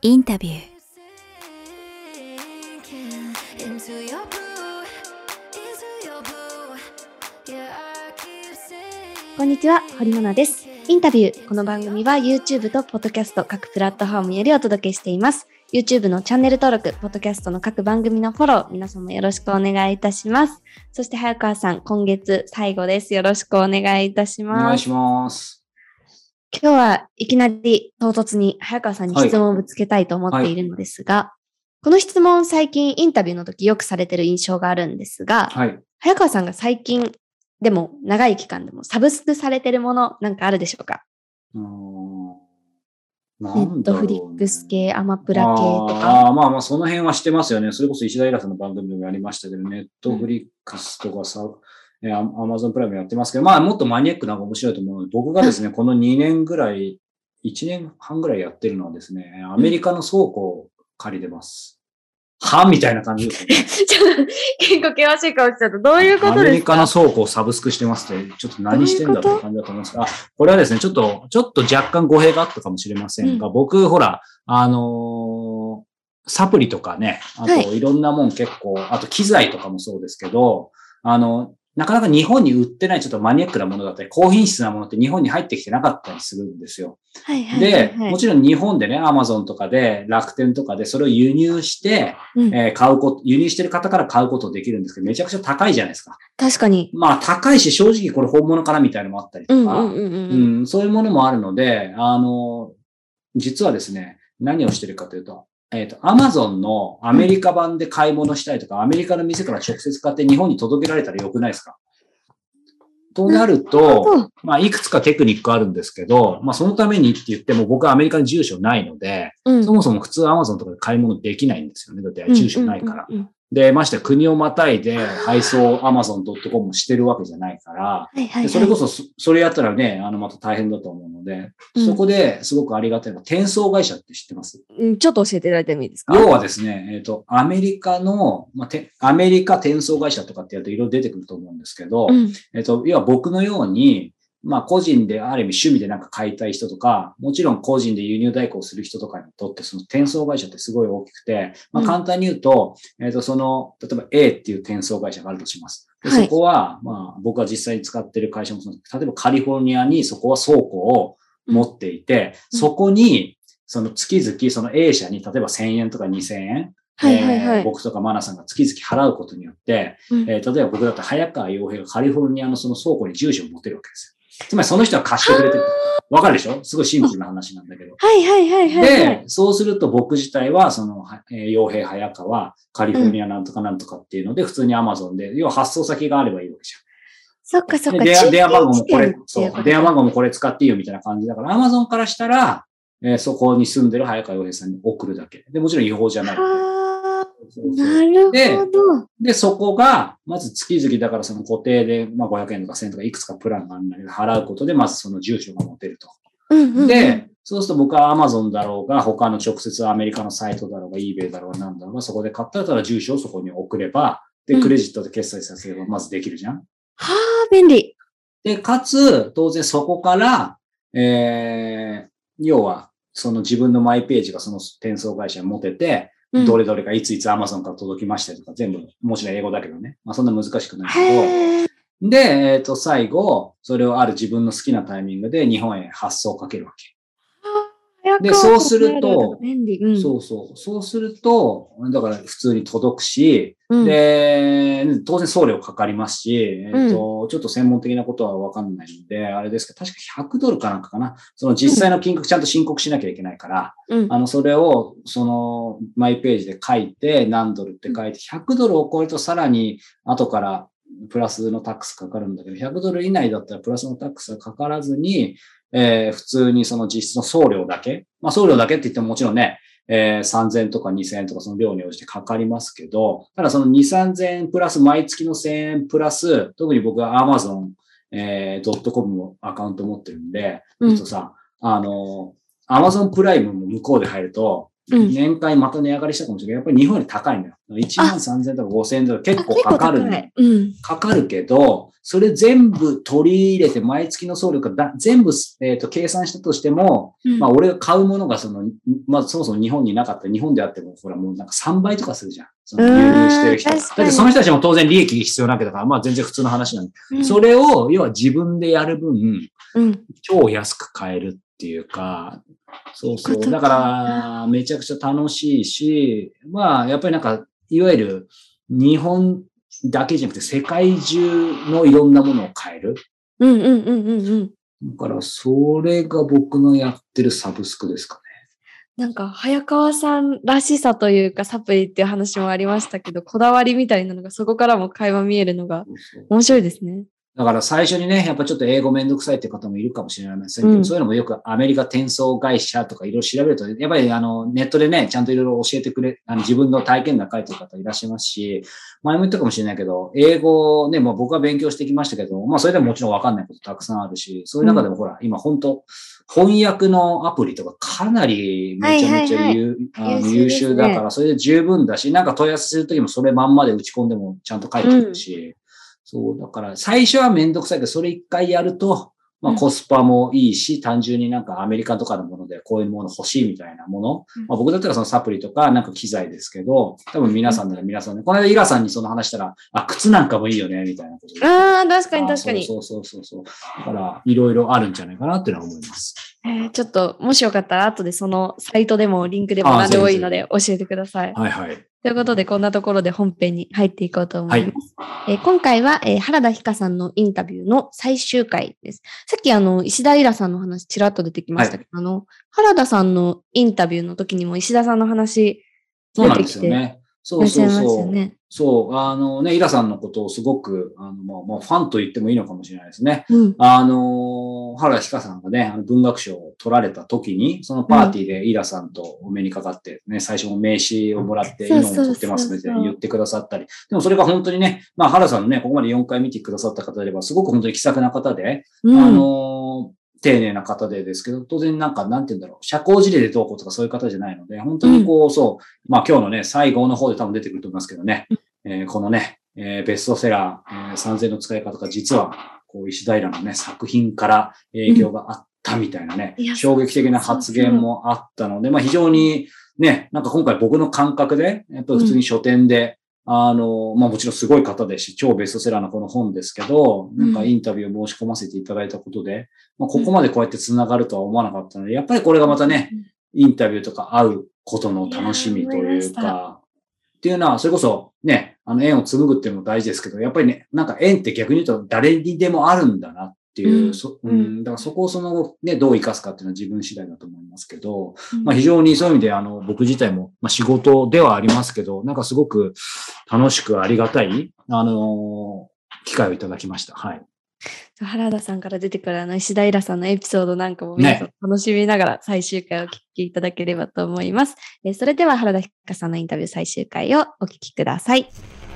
インタビュー.こんにちは、堀野奈です。インタビュー。この番組は YouTube と Podcast 各プラットフォームよりお届けしています。YouTube のチャンネル登録、Podcast の各番組のフォロー、皆様よろしくお願いいたします。そして早川さん、今月最後です。よろしくお願いいたします。お願いします。今日はいきなり唐突に早川さんに質問をぶつけたいと思っているのですが、この質問最近インタビューの時よくされてる印象があるんですが、はい。早川さんが最近でも長い期間でもサブスクされてるものなんか？あるでしょうかネットフリックス系、アマプラ系とか。ああ、まあまあ、その辺はしてますよね。それこそ石田イラさんの番組でもやりましたけど、ネットフリックスとかさ、えアマゾンプライムやってますけど、まあ、もっとマニアックな面白いと思うので、僕がですね、この2年ぐらい、1年半ぐらいやってるのはですね、アメリカの倉庫を借りてます。はみたいな感じですね。ちょっと結構険しい顔しちゃった。どういうことアメリですかカの倉庫をサブスクしてますって、ちょっと何してんだって感じだと思いますが、あこれはですね、ちょっと、ちょっと若干語弊があったかもしれませんが、僕、ほら、あのーサプリとかね、あはいといろんなもん結構、あと機材とかもそうですけど、あの、なかなか日本に売ってないちょっとマニアックなものだったり、高品質なものって日本に入ってきてなかったりするんですよ。はいはいはいで、はいもちろん日本でね、アマゾンとかで、楽天とかでそれを輸入して、うんえー買うこと、輸入してる方から買うことできるんですけど、めちゃくちゃ高いじゃないですか。確かに。まあ高いし、正直これ本物かなみたいなのもあったりとか。うんそういうものもあるので、あの、実はですね、何をしてるかというと、えっ、と、アマゾンのアメリカ版で買い物したいとか、アメリカの店から直接買って日本に届けられたらよくないですか？となると、まあ、いくつかテクニックあるんですけど、まあ、そのためにって言っても、僕はアメリカに住所ないので、うんそもそも普通アマゾンとかで買い物できないんですよね。だって住所ないから。うんうんうんうんで、まして国をまたいで配送 amazon.com してるわけじゃないから、はいはいはい。でそれこそそ、それやったらね、あの、また大変だと思うので、うんそこですごくありがたいのは、転送会社って知ってます？うんちょっと教えていただいてもいいですか？要はですね、えっ、と、アメリカの、まあ、てアメリカ転送会社とかってやるといろいろ出てくると思うんですけど、うん。えっ、と、要は僕のように、まあ、個人である意味趣味でなんか買いたい人とか、もちろん個人で輸入代行する人とかにとって、その転送会社ってすごい大きくて、まあ、うん。簡単に言うと、えっ、と、その、例えば A っていう転送会社があるとします。ではい。そこは、まあ、僕が実際に使ってる会社もそうなんです。けど例えばカリフォルニアにそこは倉庫を持っていて、うん。そこに、その月々、その A 社に例えば1000円とか2000円、はいはいはい。えー僕とかマナさんが月々払うことによって、うん。えー例えば僕だったら早川洋平がカリフォルニアのその倉庫に住所を持てるわけですよ。つまりその人は貸してくれてる。わかるでしょ？すごいシンプルな話なんだけど。はいはいはいはいはい。で、そうすると僕自体は、その、はえー洋平早川、カリフォルニアなんとかなんとかっていうので、普通に Amazon で、要は発送先があればいいわけじゃん。そっかそっか。で電話番号もこれそう電話番号もこれ使っていいよみたいな感じだから、Amazon からしたら、えーそこに住んでる早川洋平さんに送るだけ。で、もちろん違法じゃない。はそうそうあ、なるでほど。で、そこが、まず月々だからその固定で、まあ500円とか1000円とかいくつかプランがあるんだけど、払うことで、まずその住所が持てると。うんうんうん、で、そうすると僕は Amazon だろうが、他の直接アメリカのサイトだろうが、eBay だろうが、なんだろうが、そこで買ったら住所をそこに送れば、で、うんクレジットで決済させれば、まずできるじゃん。はあ、便利。で、かつ、当然そこから、えー、要は、その自分のマイページがその転送会社に持てて、うんどれどれがいついつ Amazon から届きましたとか、全部、もちろん英語だけどね。まあそんな難しくないけど。で、えっ、と、最後、それをある自分の好きなタイミングで日本へ発送をかけるわけ。でそうすると。そうそう。そうすると、だから普通に届くし、うん、で、当然送料かかりますし、えっ、と、ちょっと専門的なことはわかんないんで、あれですけど、確か100ドルかなんかかな。その実際の金額ちゃんと申告しなきゃいけないから、うん。あの、それを、その、マイページで書いて、何ドルって書いて、100ドルを超えるとさらに後からプラスのタックスかかるんだけど、100ドル以内だったらプラスのタックスはかからずに、えー普通にその実質の送料だけ、まあ送料だけって言ってももちろんね、えー3000とか2000円とかその量に応じてかかりますけど、ただその2、3000円プラス毎月の1000円プラス、特に僕は Amazon、えー、.com のアカウント持ってるんで、うん。とさ、あの、Amazon プライムも向こうで入ると、うん。年間また値上がりしたかもしれない。けど、やっぱり日本より高いんだよ。1万3000とか5000とか結構かかるのよあ結構高い。うん。かかるけど、それ全部取り入れて、毎月の送料がだ全部、えっ、と、計算したとしても、うんまあ、俺が買うものがその、まあ、そもそも日本になかった、日本であっても、ほら、もうなんか3倍とかするじゃん。その輸入してる人。だってその人たちも当然利益が必要なわけだから、まあ全然普通の話なんで。うんそれを、要は自分でやる分、うん。超安く買えるっていうか、そうそう。だから、めちゃくちゃ楽しいし、まあ、やっぱりなんか、いわゆる日本だけじゃなくて世界中のいろんなものを買える。うんうんうんうんうん。だから、それが僕のやってるサブスクですかなんか、早川さんらしさというか、サプリっていう話もありましたけど、こだわりみたいなのが、そこからも会話見えるのが面白いですね。だから最初にね、やっぱちょっと英語めんどくさいって方もいるかもしれませんけど、うん。そういうのもよくアメリカ転送会社とかいろいろ調べると、やっぱりあのネットでね、ちゃんといろいろ教えてくれ、あの自分の体験談書いてる方いらっしゃいますし、前も言ったかもしれないけど、英語ね、もう僕は勉強してきましたけど、まあそれでももちろんわかんないことたくさんあるし、そういう中でもほら、今本当翻訳のアプリとかかなりめちゃめちゃ優秀だから、それで十分だし、なんか問い合わせするときもそれまんまで打ち込んでもちゃんと書いてくるし、そう、だから最初はめんどくさいけど、それ一回やると、まあうんコスパもいいし、単純になんかアメリカとかのものでこういうもの欲しいみたいなもの。うんまあ僕だったらそのサプリとかなんか機材ですけど、多分皆さんなら皆さんね、この間イラさんにその話したら、あ、靴なんかもいいよね、みたいなことでああ、確かにあ確かに。そうそうそうそう。だから、いろいろあるんじゃないかなっていうのは思います。えーちょっと、もしよかったら、後でそのサイトでもリンクでも何でもいいので教えてください。はいはい。ということで、こんなところで本編に入っていこうと思います。えー今回は、えー原田ひかさんのインタビューの最終回です。さっき、あの、石田イラさんの話、ちらっと出てきましたけど、あの、原田さんのインタビューの時にも石田さんの話、そうなんですよね。そいうそうそう。ね。そう、あのね、イラさんのことをすごく、あの、まあ、まあ、ファンと言ってもいいのかもしれないですね。うん。あの、原田ひかさんがね、あの文学賞を取られた時に、そのパーティーでイラさんとお目にかかって、ね、最初も名刺をもらって、そうそう今も取ってますってそうそう言ってくださったり。でもそれが本当にね、まあ原田さんのね、ここまで4回見てくださった方であれば、すごく本当に気さくな方で、うん、あの、丁寧な方でですけど、当然なんか、なんて言うんだろう、社交辞令でどうこうとかそういう方じゃないので、本当にこう、そう、まあ今日のね、最後の方で多分出てくると思いますけどね、えーこのね、えーベストセラー、えー、3000の使い方が実は、こう、石平のね、作品から影響があったみたいなね、いや衝撃的な発言もあったので、まあ非常にね、なんか今回僕の感覚で、やっぱり普通に書店で、あの、まあもちろんすごい方ですし、超ベストセラーのこの本ですけど、なんかインタビューを申し込ませていただいたことで、まあここまでこうやって繋がるとは思わなかったので、やっぱりこれがまたね、インタビューとか会うことの楽しみというか、っていうのは、それこそね、あの縁を紡ぐっていうのも大事ですけど、やっぱりね、なんか縁って逆に言うと誰にでもあるんだなっていう、うんそうんうん、だからそこをその後ね、どう生かすかっていうのは自分次第だと思いますけど、うんまあ非常にそういう意味で、あの、僕自体も、まあ仕事ではありますけど、なんかすごく楽しくありがたい、あの機会をいただきました。はい。原田さんから出てくるあの石田イラさんのエピソードなんかも皆さん楽しみながら最終回をお聞きいただければと思います。えーそれでは原田ひかさんのインタビュー最終回をお聞きください。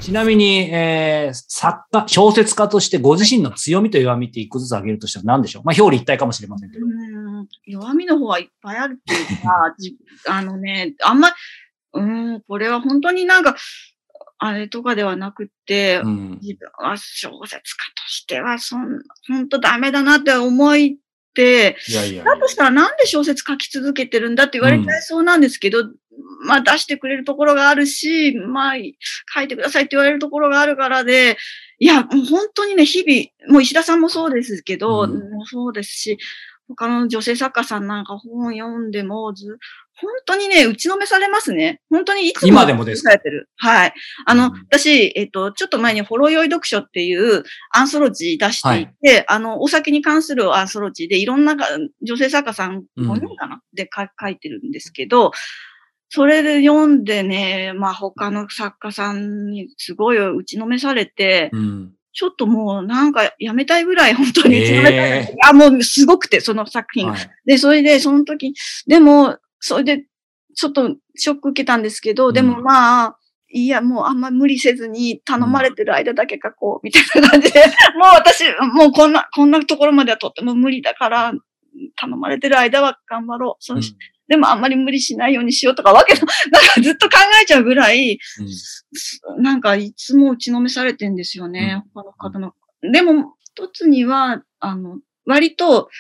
ちなみに、えー、作家、小説家としてご自身の強みと弱みって一個ずつ挙げるとしたら何でしょう？まあ表裏一体かもしれませんけど。うん弱みの方はいっぱいあるっていうか、じ あのね、あんま、うん、これは本当になんか、あれとかではなくって、うん。自分は小説家としては、そん、本当ダメだなって思いいやいやだとしたらなんで小説書き続けてるんだって言われちゃいそうなんですけど、まあ出してくれるところがあるし、まあ書いてくださいって言われるところがあるからで、いや、もう本当にね、日々、もう石田さんもそうですけど、うん。もうそうですし、他の女性作家さんなんか本読んでもず、本当にね、打ちのめされますね。本当にいつも。今でもですか？されてる。はい。あの、うん私、えっと、ちょっと前にほろ酔い読書っていうアンソロジー出していて、あの、お酒に関するアンソロジーでいろんなが女性作家さんうん5人かな、でか書いてるんですけど、それで読んでね、まあ他の作家さんにすごい打ちのめされて、うん。ちょっともうなんかやめたいぐらい本当に打ちのめされて、えあ、もうすごくて、その作品が。はいで、それで、その時、でも、それで、ちょっとショック受けたんですけど、でもうんまあ、いや、もうあんま無理せずに頼まれてる間だけ書こう、みたいな感じで、もう私、もうこんな、こんなところまではとっても無理だから、頼まれてる間は頑張ろう。そしでもあんまり無理しないようにしようとかわけの、なんかずっと考えちゃうぐらい、うん。なんかいつも打ちのめされてんですよね。他の方の。でも、一つには、あの、割と、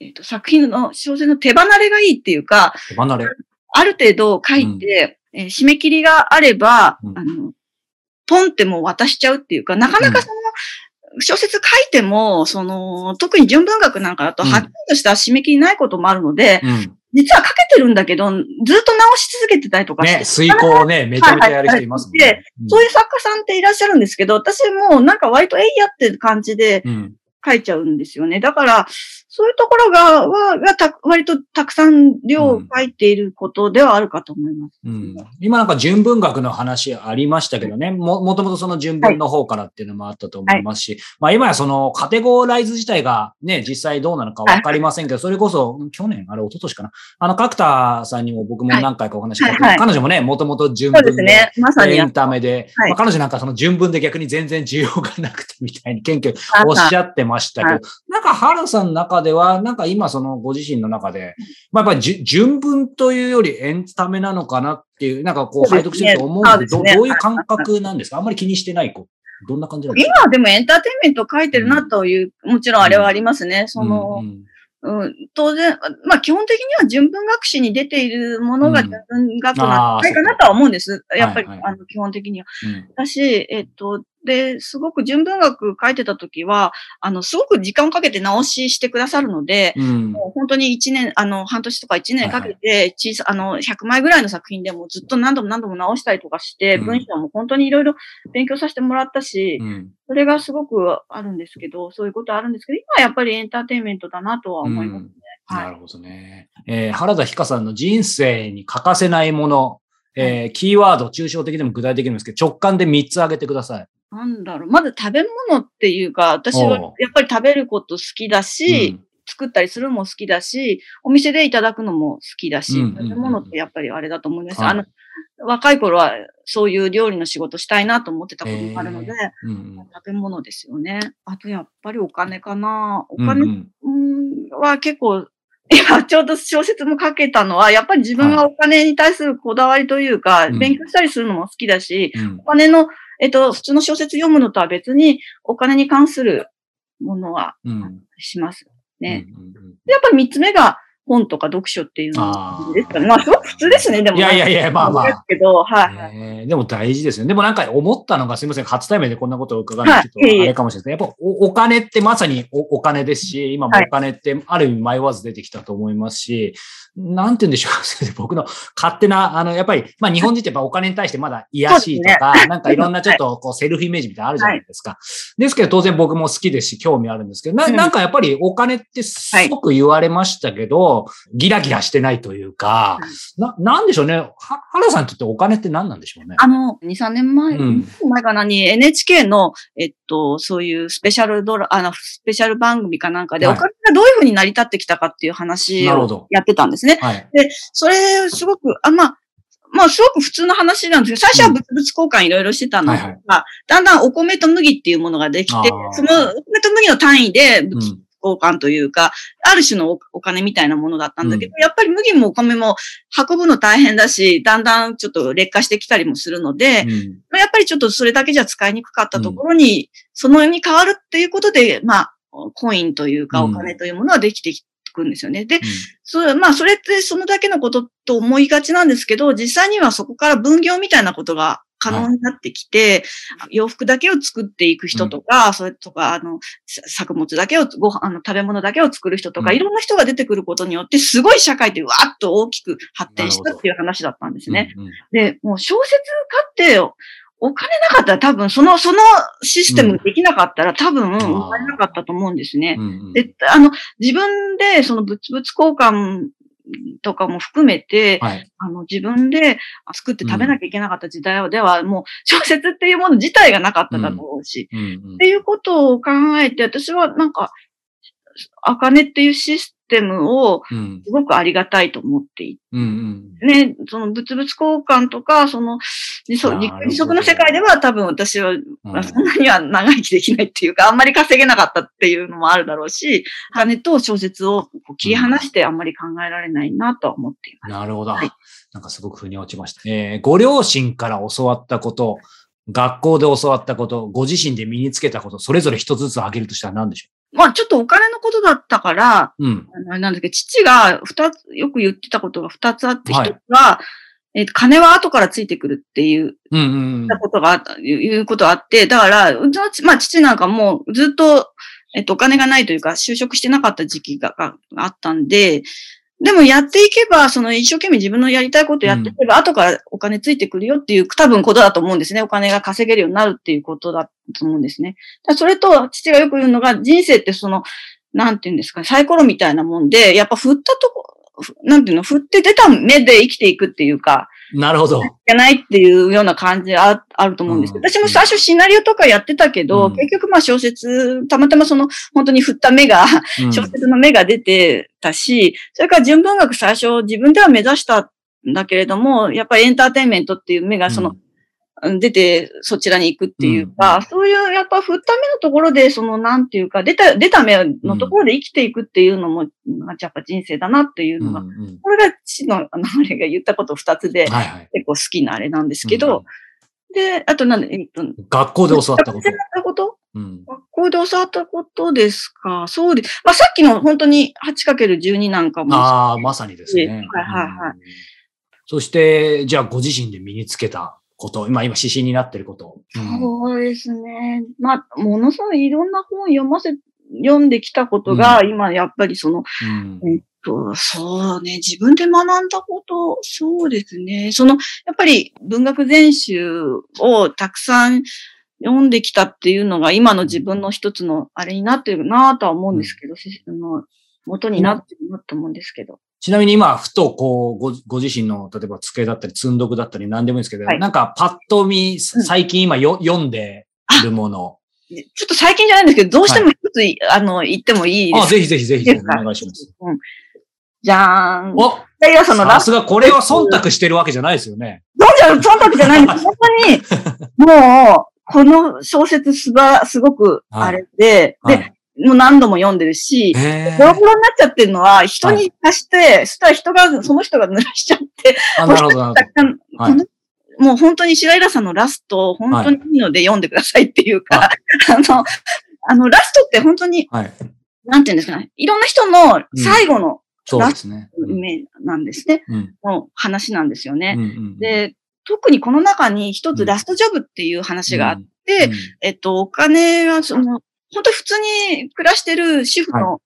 えっ、と、作品の小説の手離れがいいっていうか、手離れ？ある程度書いて、えー締め切りがあれば、うんあの、ポンってもう渡しちゃうっていうか、なかなかその、小説書いても、その、特に純文学なんかだと、うんはっきりとした締め切りないこともあるので、うん。実は書けてるんだけど、ずっと直し続けてたりとかして、ね、遂行をね、めちゃめちゃやる人いますもんね。そういう作家さんっていらっしゃるんですけど、私もなんか割とえいやってる感じでうん。書いちゃうんですよね。だから、そういうところが、は、がた割とたくさん量を書いていることではあるかと思います。うん、今なんか純文学の話ありましたけどね、も、もともとその純文の方からっていうのもあったと思いますし、まあ今やそのカテゴライズ自体がね、実際どうなのかわかりませんけど、それこそ去年、あれ一昨年かな。あの、角田さんにも僕も何回かお話ししたけど、はい。はい。彼女もね、もともと純文でね。まさに。エンタメで、はい。まあ、彼女なんかその純文で逆に全然需要がなくてみたいに謙虚におっしゃってましたけど、はなんか原さんの中では、なんか今そのご自身の中で、まあやっぱり純文というよりエンタメなのかなっていう、なんかこう拝読してると思うんでど、そういう感覚なんですか？あんまり気にしてない子。どんな感じなんです今はでもエンターテインメントを書いてるなという、もちろんあれはありますね。そかの、うん当然、まあ基本的には純文学史に出ているものがうん。純文学なんじゃないかなとは思うんです。やっぱり、あの基本的には。うん。だし、えっと、で、すごく純文学書いてた時は、あの、すごく時間をかけて直ししてくださるので、うん。もう本当に一年、あの、半年とか一年かけて、小さ、あの、100枚ぐらいの作品でもずっと何度も何度も直したりとかして、うん。文章も本当にいろいろ勉強させてもらったし、うん。それがすごくあるんですけど、そういうことあるんですけど、今はやっぱりエンターテインメントだなとは思いますね。はい。なるほどね。えー原田ひかさんの人生に欠かせないもの、えーキーワード、抽象的でも具体的でもいいですけど、直感で3つ挙げてください。なんだろう。まず食べ物っていうか、私はやっぱり食べること好きだし、うん。作ったりするのも好きだし、お店でいただくのも好きだし、うんうんうんうん。食べ物ってやっぱりあれだと思います。はい。あの、若い頃はそういう料理の仕事したいなと思ってたこともあるので、うんうん。食べ物ですよね。あとやっぱりお金かな。おうん。金は結構、今ちょうど小説も書けたのは、やっぱり自分がお金に対するこだわりというか、うん。勉強したりするのも好きだし、うん。お金の、えっと、普通の小説読むのとは別に、お金に関するものはうんしますね。うんうんうんやっぱり三つ目が本とか読書っていうのですかね。まあ、すごく普通ですね、でも。いやいやいやまあまあですけど、はい、はい。えーでも大事ですよね。でもなんか思ったのがすみません。初対面でこんなことを伺うのはちょっとあれかもしれないですね。やっぱおお金ってまさにおお金ですし、今もお金ってある意味迷わず出てきたと思いますし、なんて言うんでしょう 僕の勝手な、あの、やっぱり、まあ日本人ってやっぱお金に対してまだ癒やしいとか、なんかいろんなちょっとこうセルフイメージみたいなのあるじゃないですか。ですけど当然僕も好きですし興味あるんですけど、なうんなんかやっぱりお金ってすごく言われましたけど、ギラギラしてないというか、な、なんでしょうね。は、原さんにとってお金って何なんでしょうね。あの、2、3年前、うん前かなに NHK の、えっと、そういうスペシャルドラ、あの、スペシャル番組かなんかで、はいお金がどういうふうに成り立ってきたかっていう話をやってたんですね。はい。それ、すごく、あ、まあ、まあ、すごく普通の話なんですけど、最初は物々交換いろいろしてたのが、はいはいだんだんお米と麦っていうものができてそのお米と麦の単位で物。交換というか、ある種のおお金みたいなものだったんだけど、やっぱり麦もお米も運ぶの大変だし、だんだんちょっと劣化してきたりもするので、うん。まあやっぱりちょっとそれだけじゃ使いにくかったところに、そのに変わるっていうことで、まあ、コインというかうん。お金というものはできていくんですよね。で、そう、まあ、それってそのだけのことと思いがちなんですけど、実際にはそこから分業みたいなことが可能になってきて、洋服だけを作っていく人とか、それとか、あの、さ作物だけを、ご飯、あの、食べ物だけを作る人とか、うん。いろんな人が出てくることによって、すごい社会ってわーっと大きく発展したっていう話だったんですね。うんうん。で、もう小説家って、お金なかったら多分、その、そのシステムできなかったら多分、生まれなかったと思うんですね。うんうん。で、あの、自分でその物々交換とかも含めて、はい。あの、自分で作って食べなきゃいけなかった時代では、もう 小説っていうもの自体がなかっただろうし、うん。うん。っていうことを考えて、私はなんか、あかねっていうシステムをうん。すごくありがたいと思っていて、うんうん。ね、その物々交換とか、その自足の世界では多分私は、そんなには長生きできないっていうか、あんまり稼げなかったっていうのもあるだろうし、金と小説を切り離してあんまり考えられないなとは思っています。なるほど。はい。なんかすごく腑に落ちました。えーご両親から教わったこと、学校で教わったこと、ご自身で身につけたこと、それぞれ一つずつ挙げるとしたら何でしょまあちょっとお金のことだったから、ううん。あなんだけど、父が二つ、よく言ってたことが二つあって、一、はいつは、えっ、と、金は後からついてくるっていううんうんうん。ことがあった、いうことがあって、だから、うちのち、まあ父なんかもうずっと、えっと、お金がないというか、就職してなかった時期があったんで、でもやっていけば、その一生懸命自分のやりたいことやっていけば、後からお金ついてくるよっていう多分ことだと思うんですね。お金が稼げるようになるっていうことだと思うんですね。それと、父がよく言うのが、人生ってその、なんていうんですかね、サイコロみたいなもんで、やっぱ振ったとこ、ふなんていうの、振って出た目で生きていくっていうか、なるほど。じゃないっていうような感じああると思うんです。けど、うん。私も最初シナリオとかやってたけど、うん。結局まあ小説、たまたまその本当に振った目が、うん。小説の目が出てたし、それから純文学最初自分では目指したんだけれども、やっぱりエンターテインメントっていう目がその、うん出てそちらに行くっていうか、うんそういうやっぱ振った目のところで、そのなんていうか、出た、出た目のところで生きていくっていうのも、やっぱ人生だなっていうのが、うんうんこれが父の、あの、あれが言ったこと二つで、はいはい。結構好きなあれなんですけど、で、あとなんで、えっと、学校で教わったこと？うん。学校で教わったことですか？そうです。まあ、さっきの本当に 8×12 なんかも。ああ、まさにですね。はいはいはいうんそして、じゃあご自身で身につけたこと、今、今指針になってること。うんそうですね。まあ、ものすごいいろんな本読ませ、読んできたことが、今やっぱりその、うんえっと、そうね、自分で学んだこと、そうですね。その、やっぱり文学全集をたくさん読んできたっていうのが今の自分の一つのあれになってるなとは思うんですけど、しあの元になってるなと思うんですけど。ちなみに今、ふとこう、ごご自身の、例えば机だったり、積んどくだったり、何でもいいんですけど、はいなんかパッと見、最近今よ読んでいるもの。でちょっと最近じゃないんですけど、どうしても一つい、あの、言ってもいいですあ、ぜひぜひぜひ、お願いします。うん。じゃーん。おさすが、これは忖度してるわけじゃないですよね。どうじゃ、忖度じゃないんです。本当に、もう、この小説すば、すごく、あれで、はいで、もう何度も読んでるし、へボロボロになっちゃってるのは、人に貸して、そしたら人が、その人が濡らしちゃって、あ、なるほど、なるほど。はいもう本当に白井さんのラスト、本当にいいので読んでくださいっていうか、はあの、あの、ラストって本当に、はい。なんていうんですかね、いろんな人の最後のそうですね。イメージなんですね、うん。の話なんですよね。うんうん、で、特にこの中に一うんつラストジョブっていう話があっうんて、うんえっと、お金が、その、本当に普通に暮らしてる主婦の、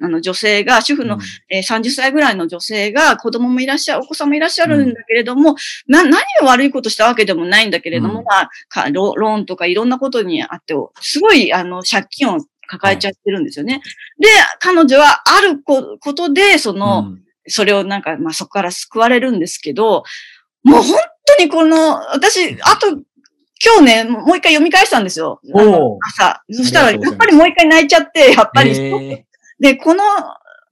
あの女性が、主婦の、えー30歳ぐらいの女性が子供もいらっしゃる、お子さんもいらっしゃるんだけれども、な、何を悪いことしたわけでもないんだけれども、うん。まあかロ、ローンとかいろんなことにあって、すごい、あの、借金を抱えちゃってるんですよね。で、彼女はあるこことで、その、うん。それをなんか、まあそこから救われるんですけど、もう本当にこの、私、あと、今日ね、もう一回読み返したんですよ。朝。そしたら、やっぱりもう一回泣いちゃって、やっぱり、へで、この、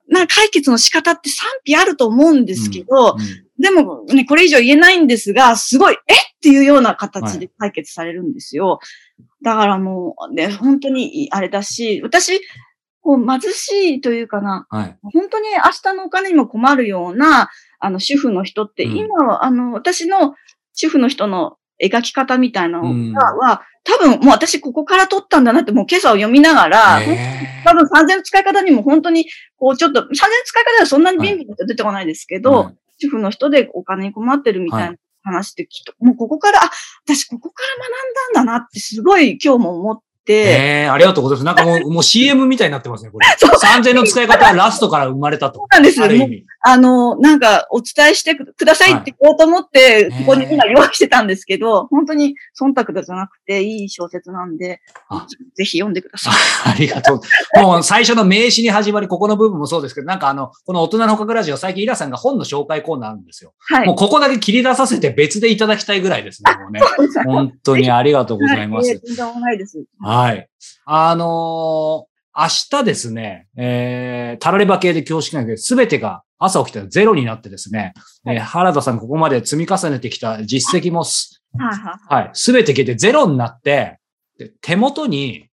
な解決の仕方って賛否あると思うんですけど、ーうんでもね、これ以上言えないんですが、すごい、えっていうような形で解決されるんですよ。だからもう、ね、本当にあれだし、私、こう貧しいというかな、はい。本当に明日のお金にも困るような、あの、主婦の人って、うん今は、あの、私の主婦の人の描き方みたいなのは、多分もう私ここから取ったんだなって、もう今朝を読みながら、多分3000の使い方にも本当に、こうちょっと、3000の使い方はそんなに便利な人出てこないですけど、はい。主婦の人でお金に困ってるみたいな話ってきっと、もうここから、あ、私ここから学んだんだなってすごい今日も思って、えー、ありがとうございます。なんかもう、もう CM みたいになってますね、これ。そう3000の使い方はラストから生まれたと。なんですよ。あの、なんか、お伝えしてくださいって言おうと思って、はいここに今用意してたんですけど、本当に忖度じゃなくていい小説なんであ、ぜひ読んでください。ありがとう。もう最初の名詞に始まり、ここの部分もそうですけど、なんかあの、この大人の捕獲ラジオ、最近イラさんが本の紹介コーナーあるんですよ。はいもう。ここだけ切り出させて別でいただきたいぐらいですね、もうね。本当にありがとうございますはい。とんでもないです。はい。あのー明日ですね、えー、タラレバ系で恐縮なんですけど、すべてが朝起きたらゼロになってですね、えー原田さんここまで積み重ねてきた実績もす、はいはい。はい、すべて消えてゼロになって、で手元に、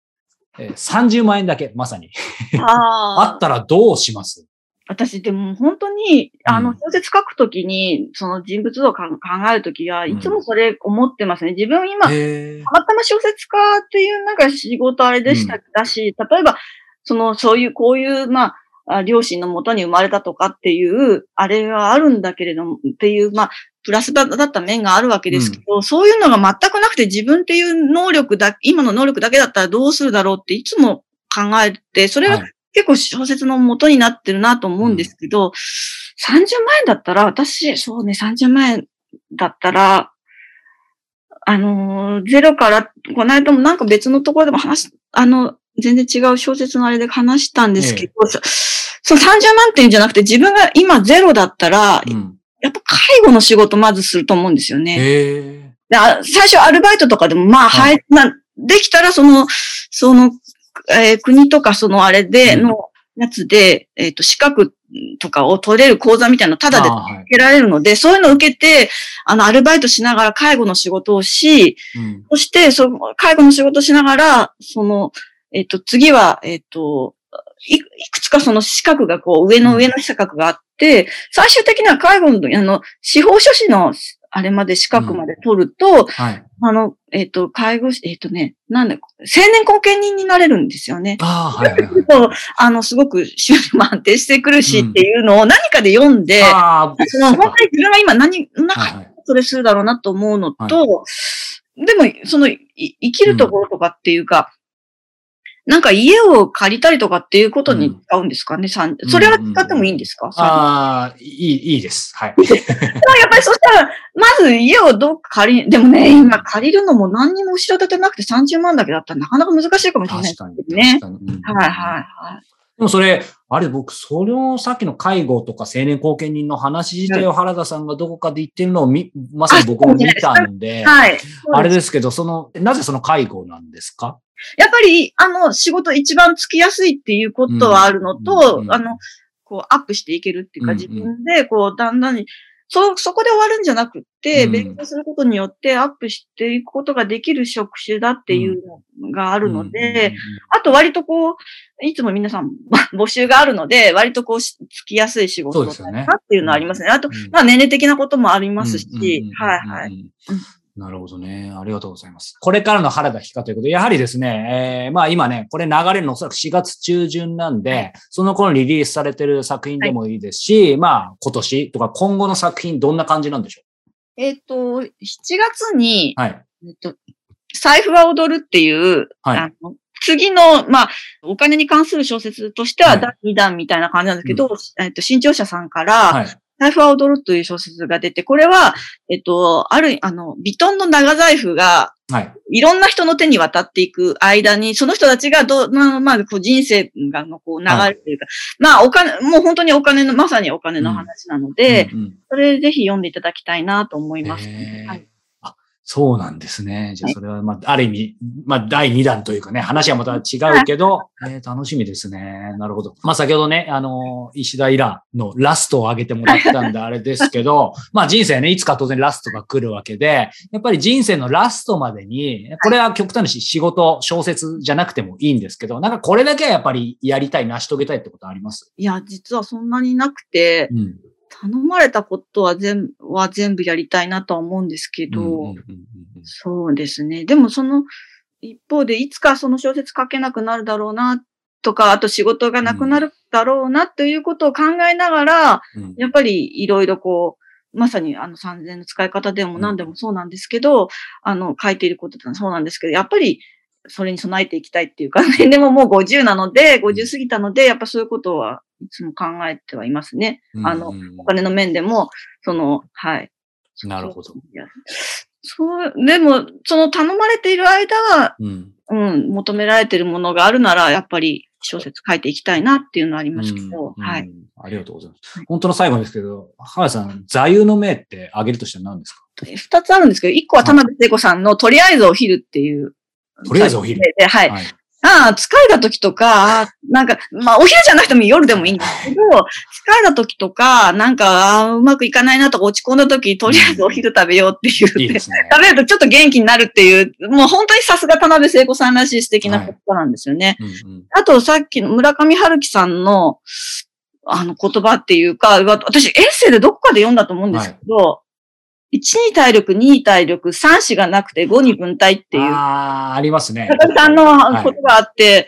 えー30万円だけ、まさに、あ あったらどうします？私でも本当に、あの、うん小説書くときに、その人物像をか考えるときは、ん。いつもそれ思ってますね。自分今、たまたま小説家っていうなんか仕事あれでした、うん。だし、例えば、その、そういう、こういう、まあ、あ両親のもとに生まれたとかっていう、あれがあるんだけれども、っていう、まあ、プラスだだった面があるわけですけど、そういうのが全くなくて自分っていう能力だ、今の能力だけだったらどうするだろうっていつも考えて、それがはい結構小説の元になってるなと思うんですけど、30万円だったら、私、そうね、30万円だったら、あのーゼロから、この間もなんか別のところでも話す、あの、全然違う小説のあれで話したんですけど、そそう30万っていうんじゃなくて自分が今ゼロだったら、うん。やっぱ介護の仕事まずすると思うんですよね。へえ。であ最初アルバイトとかでも、まあ、ははいい、な、できたらその、その、えー国とかそのあれでうん。のやつで、えっ、と、資格とかを取れる講座みたいなのをタダで受けられるので、そういうのを受けて、あの、アルバイトしながら介護の仕事をし、うん。そして、その、介護の仕事をしながら、その、えっ、と、次は、えっ、と、いいくつかその資格がこう、上の上の資格があって、最終的には介護の、あの、司法書士の、あれまで資格まで取ると、はい。あの、えっ、と、介護士、えっ、とね、なんだ、青年後見人になれるんですよね。ああはいはいあの、すごく収入も安定してくるしうんっていうのを何かで読んで、ああその本当に自分が今何、なはいはい。それするだろうなと思うのと、でも、その、い生きるところとかっていうか、なんか家を借りたりとかっていうことに使うんですかね、さんそれは使ってもいいんですか、さんああ、いい、いいです。はい。でもやっぱりそしたら、まず家をどっか借り、でもね、今借りるのも何にも後ろ盾なくて30万だけだったらなかなか難しいかもしれない。ですね。確かに。うんはいはいはい。でもそれ、あれ僕、それをさっきの介護とか青年後見人の話自体を原田さんがどこかで言ってるのをみ、まさに僕も見たんで、はい。あれですけど、その、なぜその介護なんですか？やっぱり、あの、仕事一番つきやすいっていうことはあるのうんと、うんあの、こう、アップしていけるっていうか、うん自分で、こう、だんだんに、そ、そこで終わるんじゃなくって、うん。勉強することによってアップしていくことができる職種だっていうのがあるので、、あと割とこう、いつも皆さん募集があるので、割とこう、しつきやすい仕事だなっていうのはありますね。あと、うん。まあ年齢的なこともありますし、はいはい。うんなるほどね。ありがとうございます。これからの原田ひかということで、やはりですね、えーまあ今ね、これ流れるのおそらく4月中旬なんで、その頃リリースされてる作品でもいいですし、まあ今年とか今後の作品どんな感じなんでしょえっ、と、7月にう、はい。えっと、財布は踊るっていう、はいあの次の、まあ、お金に関する小説としてははい第2弾みたいな感じなんですけど、えっと、新潮社さんから、はい。財布は踊るという小説が出て、これは、えっと、ある、あの、ビトンの長財布が、はい。いろんな人の手に渡っていく間に、その人たちがどう、まあ、まあ、こう人生が、のこう流れというか、まあ、お金、もう本当にお金の、まさにお金の話なので、うんうん。それぜひ読んでいただきたいなと思います、はい。あ、そうなんですね。じゃあはいそれは、まあ、ある意味、まあ、第2弾というかね、話はまた違うけど、えー楽しみですね。なるほど。まあ、先ほどね、あの、石田イラのラストを上げてもらったんであれですけど、まあ、人生ね、いつか当然ラストが来るわけで、やっぱり人生のラストまでに、これは極端にし仕事、小説じゃなくてもいいんですけど、なんかこれだけはやっぱりやりたい、成し遂げたいってことあります？いや、実はそんなになくて、うん。頼まれたことは全部、は全部やりたいなとは思うんですけど、うんうんうんうんそうですね。でもその一方でいつかその小説書けなくなるだろうなとか、あと仕事がなくなるだろうなということを考えながら、うん。やっぱりいろいろこう、まさにあの3000円の使い方でも何でもそうなんですけど、あの書いていることってそうなんですけど、やっぱりそれに備えていきたいっていうか、ね、でももう50なので、50過ぎたので、やっぱそういうことはいつも考えてはいますね。あのお金の面でも、その、はい。なるほど。いやそう、でも、その頼まれている間は、うんうん、求められているものがあるなら、やっぱり小説書いていきたいなっていうのはありますけど、うんはい。うんありがとうございます。本当の最後ですけど、原さん、座右の銘って挙げるとしたら何ですか？二つあるんですけど、一個は田辺聖子さんのとりあえずお昼っていう。とりあえずお昼で、はい。はい。ああ、疲れた時とか、なんか、まあ、お昼じゃなくても夜でもいいんですけど、疲れた時とか、なんか、あーうまくいかないなとか落ち込んだ時、とりあえずお昼食べようっていいですね。食べるとちょっと元気になるっていう、もう本当にさすが田辺聖子さんらしい素敵な言葉なんですよね。うんうんあとさっきの村上春樹さんの、あの言葉っていうか、わ私エッセイでどこかで読んだと思うんですけど、1に体力、2に体力、3子がなくて5に分体っていう、ああ、ありますね。高木さんのはい。ことがあって、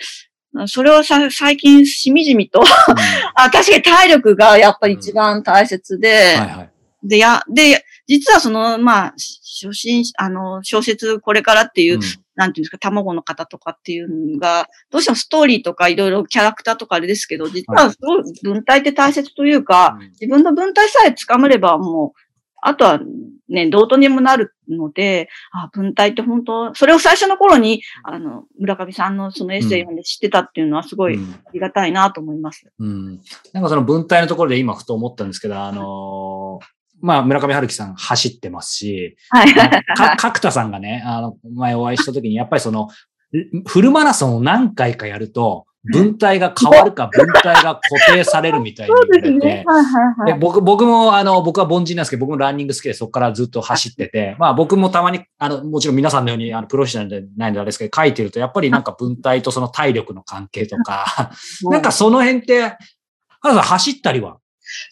それをさ最近しみじみと、うん。あ、確かに体力がやっぱり一番大切で、はいはい。で、や、で、実はその、まあ、初心、あの、小説これからっていう、うん。なんていうんですか、卵の方とかっていうのが、どうしてもストーリーとかいろいろキャラクターとかあれですけど、実はすごい文体って大切というか、うん。自分の文体さえつかめればもう、あとはね、どうとにもなるので、あ、文体って本当、それを最初の頃に、あの、村上さんのそのエッセイ読んで知ってたっていうのはすごいうんありがたいなと思います。うん。なんかその文体のところで今ふと思ったんですけど、あのーまあ、村上春樹さん走ってますし、はい。か 角田さんがね、あの、前お会いした時に、やっぱりその、フルマラソンを何回かやると、文体が変わるか、文体が固定されるみたいにそう言われてですね。、はいはいはい。で僕、僕も、あの、僕は凡人なんですけど、僕もランニング好きでそこからずっと走ってて、まあ僕もたまに、あの、もちろん皆さんのように、あの、プロフェッショナルでないのですけど、書いてると、やっぱりなんか文体とその体力の関係とか、なんかその辺って、原田さん走ったりは？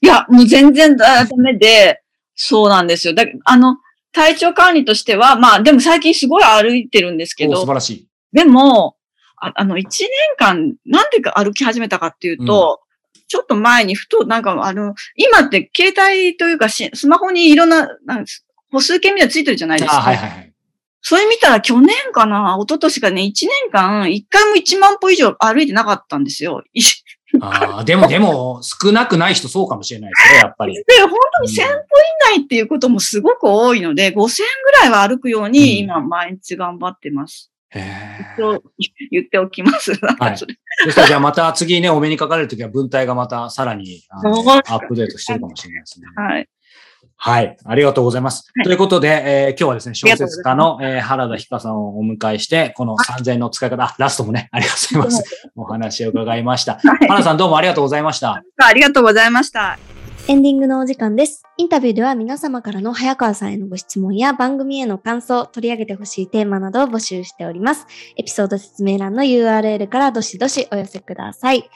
いや、もう全然ダメで、そうなんですよ。だあの、体調管理としては、まあでも最近すごい歩いてるんですけどお素晴、らしい。でも、ああの、一年間、なんでか歩き始めたかっていうと、ちょっと前にふと、なんかあの、今って携帯というかし、スマホにいろんな、なん歩数計みたいなのついてるじゃないですか。あはいはいはい。それ見たら去年かな、一昨年かね、一年間、一回も一万歩以上歩いてなかったんですよ。い ああ、でもでも、少なくない人そうかもしれないですね、やっぱり。で、本当に1000歩以内っていうこともすごく多いので、5000ぐらいは歩くよううんに今毎日頑張ってます。へえ。と 言っておきます。はいそれそしたらじゃあまた次ね、お目にかかれるときは文体がまたさらにアップデートしてるかもしれないですね。はい。はい。ありがとうございます。はいということで、えー今日はですね、小説家の、えー原田ひかさんをお迎えして、この3000円の使い方、あ、ラストもね、ありがとうございます。お話を伺いました。はい原田さんどうもありがとうございました。ありがとうございました。エンディングのお時間です。インタビューでは皆様からの早川さんへのご質問や番組への感想、取り上げてほしいテーマなどを募集しております。エピソード説明欄の URL からどしどしお寄せください。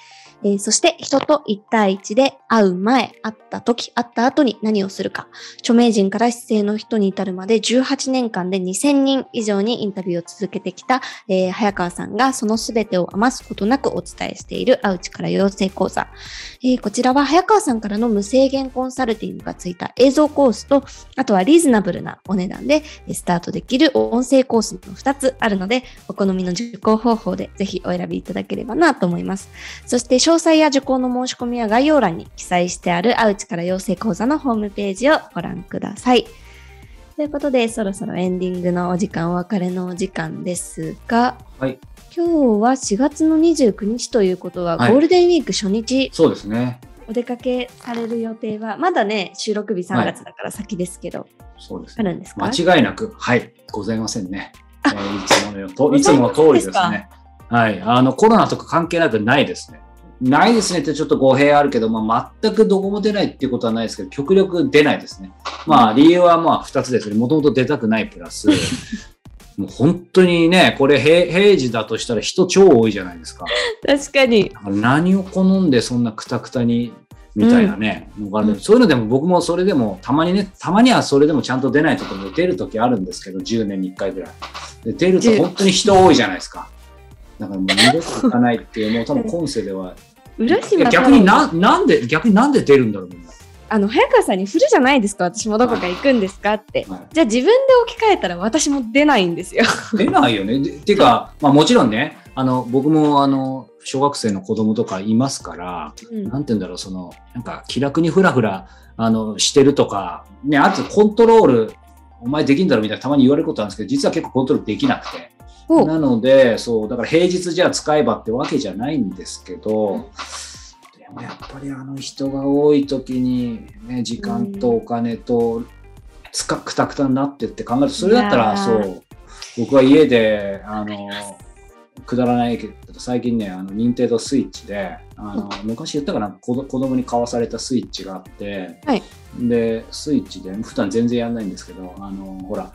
えーそして人と1対1で会う前、会った時、会った後に何をするか。著名人から姿勢の人に至るまで18年間で2000人以上にインタビューを続けてきた、えー早川さんがその全てを余すことなくお伝えしている会う力養成講座。えーこちらは早川さんからの無制限コンサルティングがついた映像コースと、あとはリーズナブルなお値段でスタートできる音声コースの2つあるので、お好みの受講方法でぜひお選びいただければなと思います。そして詳細や受講の申し込みは概要欄に記載してある会う力養成講座のホームページをご覧ください。ということで、そろそろエンディングのお時間、お別れのお時間ですが、はい。今日は4月の29日ということは、はいゴールデンウィーク初日、そうですね。お出かけされる予定は、まだね、収録日3月だから先ですけど、そうですね。あるんですか？間違いなく、はい、ございませんね。えいつものよと、いつもの通りですね。はい。あの、コロナとか関係なくないですね。ないですねってちょっと語弊あるけど、まあ、全くどこも出ないっていうことはないですけど、極力出ないですね。まあ、理由はまあ、二つですね。もともと出たくないプラス、もう本当にね、これ平平時だとしたら人超多いじゃないですか。確かに。何を好んでそんなくたくたにみたいなね、うんそういうのでも僕もそれでもたまにねたまにはそれでもちゃんと出ないところで出る時あるんですけど10年に1回ぐらいで出ると本当に人多いじゃないですかだからもう二度と行かないっていうもう多分 今世では浦い島や逆にななんで逆になんで出るんだろうあの、早川さんに振るじゃないですか、私もどこか行くんですかって。はいじゃあ自分で置き換えたら私も出ないんですよ。出ないよねでっていうか、まあ、もちろんねあの僕もあの小学生の子供とかいますからうんなんて言うんだろう、その、なんか気楽にふらふら、あの、してるとか、ね、あとコントロール、お前できんだろみたいなたまに言われることあるんですけど、実は結構コントロールできなくて。おなので、そう、だから平日じゃあ使えばってわけじゃないんですけど、でもやっぱりあの人が多い時に、ね、時間とお金と、つかくたくたになってって考えると、それだったら、そう、僕は家で、あの、くだらないけど、最近ね、あの、任天堂スイッチで、あの、昔言ったかな、子供に買わされたスイッチがあって、はい。で、スイッチで、普段全然やんないんですけど、あの、ほら、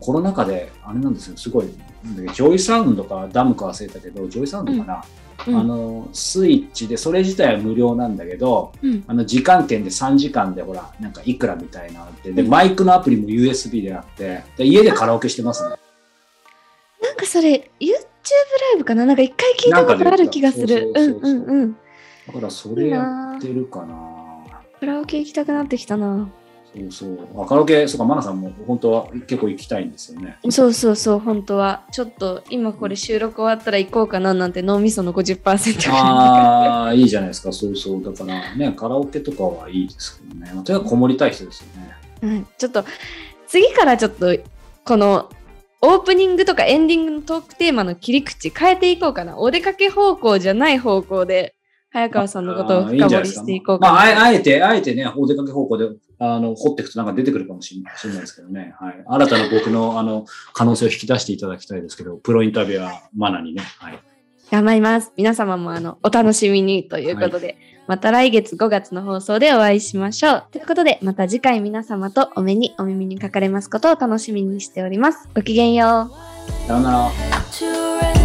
コロナ禍で、あれなんですよ、すごい、ジョイサウンドかダムか忘れたけど、ジョイサウンドかな、うんあの、スイッチで、それ自体は無料なんだけど、うん。あの、時間券で3時間でほら、なんかいくらみたいなって、で、うんマイクのアプリも USB であって、で家でカラオケしてますね。なんかそれ、YouTube ライブかな？なんか一回聞いたことある気がする。うんうんうん。だからそれやってるかな。カラオケ行きたくなってきたな。そうそう。あカラオケ、そうか、マナさんも本当は結構行きたいんですよね。そうそうそう、本当は。ちょっと今これ収録終わったら行こうかななんて脳みその50%ぐらい。ああ、いいじゃないですか。そうそう。だからね、カラオケとかはいいですけどね。まあとにかくこもりたい人ですよね。うん、ちょっと次からちょっとこのオープニングとかエンディングのトークテーマの切り口変えていこうかな。お出かけ方向じゃない方向で早川さんのことを深掘りしていこうかな。まあ、あえあえて、あえてね、お出かけ方向で、あの、掘っていくとなんか出てくるかもしれないですけどね。はい。新たな僕の、あの、可能性を引き出していただきたいですけど、プロインタビュアー、マナにね。はい。頑張ります。皆様もあのお楽しみにということで、また来月5月の放送でお会いしましょう。ということで、また次回皆様とお目にお耳にかかれますことを楽しみにしております。ごきげんよう。さようなら。